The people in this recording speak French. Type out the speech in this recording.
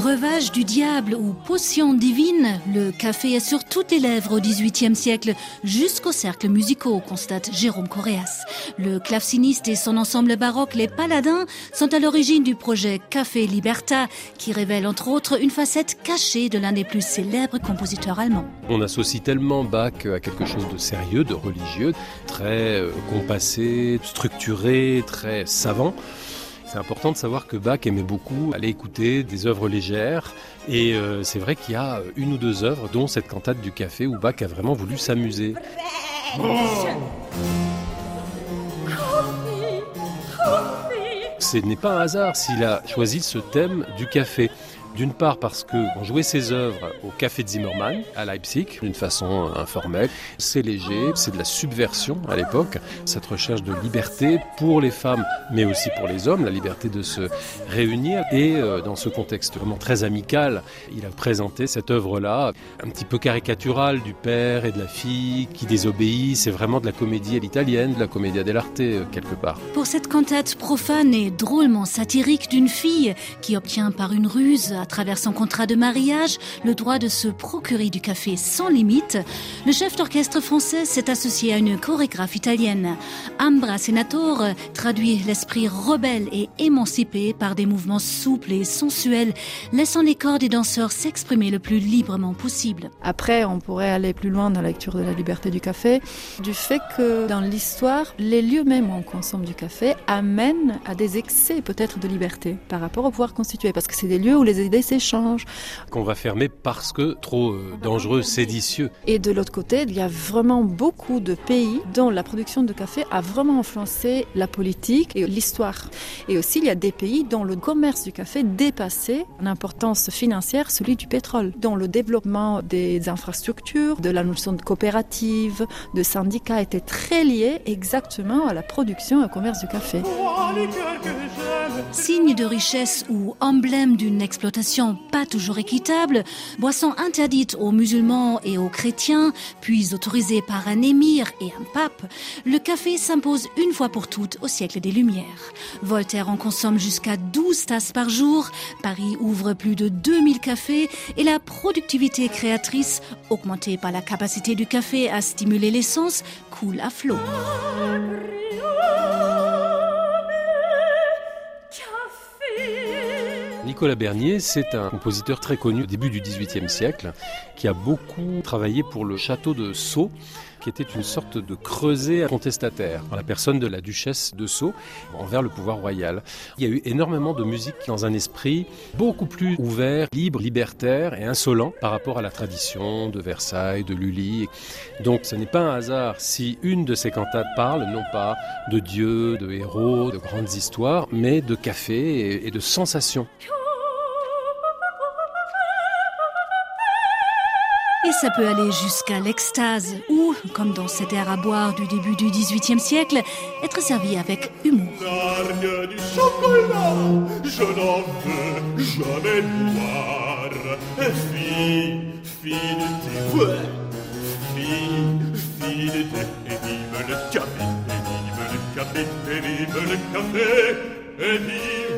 Breuvage du diable ou potion divine, le café est sur toutes les lèvres au XVIIIe siècle, jusqu'aux cercles musicaux, constate Jérôme Coréas. Le claveciniste et son ensemble baroque, les Paladins, sont à l'origine du projet Café Liberta, qui révèle entre autres une facette cachée de l'un des plus célèbres compositeurs allemands. On associe tellement Bach à quelque chose de sérieux, de religieux, très euh, compassé, structuré, très savant. C'est important de savoir que Bach aimait beaucoup aller écouter des œuvres légères. Et euh, c'est vrai qu'il y a une ou deux œuvres, dont cette cantate du café, où Bach a vraiment voulu s'amuser. Ce n'est pas un hasard s'il a choisi ce thème du café. D'une part parce que on jouait ses œuvres au Café Zimmermann à Leipzig d'une façon informelle. C'est léger, c'est de la subversion à l'époque, cette recherche de liberté pour les femmes mais aussi pour les hommes, la liberté de se réunir. Et euh, dans ce contexte vraiment très amical, il a présenté cette œuvre-là, un petit peu caricaturale du père et de la fille qui désobéit. C'est vraiment de la comédie à l'italienne, de la comédia dell'arte euh, quelque part. Pour cette cantate profane et drôlement satirique d'une fille qui obtient par une ruse travers son contrat de mariage le droit de se procurer du café sans limite, le chef d'orchestre français s'est associé à une chorégraphe italienne. Ambra Senator traduit l'esprit rebelle et émancipé par des mouvements souples et sensuels, laissant les corps des danseurs s'exprimer le plus librement possible. Après, on pourrait aller plus loin dans la lecture de la liberté du café, du fait que dans l'histoire, les lieux même où on consomme du café amènent à des excès peut-être de liberté par rapport au pouvoir constitué, parce que c'est des lieux où les idées s'échangent. Qu'on va fermer parce que trop euh, dangereux, séditieux. Et de l'autre côté, il y a vraiment beaucoup de pays dont la production de café a vraiment influencé la politique et l'histoire. Et aussi, il y a des pays dont le commerce du café dépassait en importance financière celui du pétrole, dont le développement des infrastructures, de la notion de coopérative, de syndicats était très lié exactement à la production et au commerce du café. Signe de richesse ou emblème d'une exploitation pas toujours équitable, boisson interdite aux musulmans et aux chrétiens, puis autorisée par un émir et un pape, le café s'impose une fois pour toutes au siècle des Lumières. Voltaire en consomme jusqu'à 12 tasses par jour, Paris ouvre plus de 2000 cafés et la productivité créatrice, augmentée par la capacité du café à stimuler l'essence, coule à flot. Nicolas Bernier, c'est un compositeur très connu au début du XVIIIe siècle, qui a beaucoup travaillé pour le château de Sceaux, qui était une sorte de creuset contestataire, dans la personne de la duchesse de Sceaux, envers le pouvoir royal. Il y a eu énormément de musique dans un esprit beaucoup plus ouvert, libre, libertaire et insolent par rapport à la tradition de Versailles, de Lully. Donc ce n'est pas un hasard si une de ces cantates parle non pas de dieux, de héros, de grandes histoires, mais de café et de sensations. Ça peut aller jusqu'à l'extase ou, comme dans cet air à boire du début du XVIIIe siècle, être servi avec humour. du chocolat, je n'en veux jamais boire. Fille, fille de thé, fille, fille de thé, et vive le café, et vive le café, et vive le café, et vive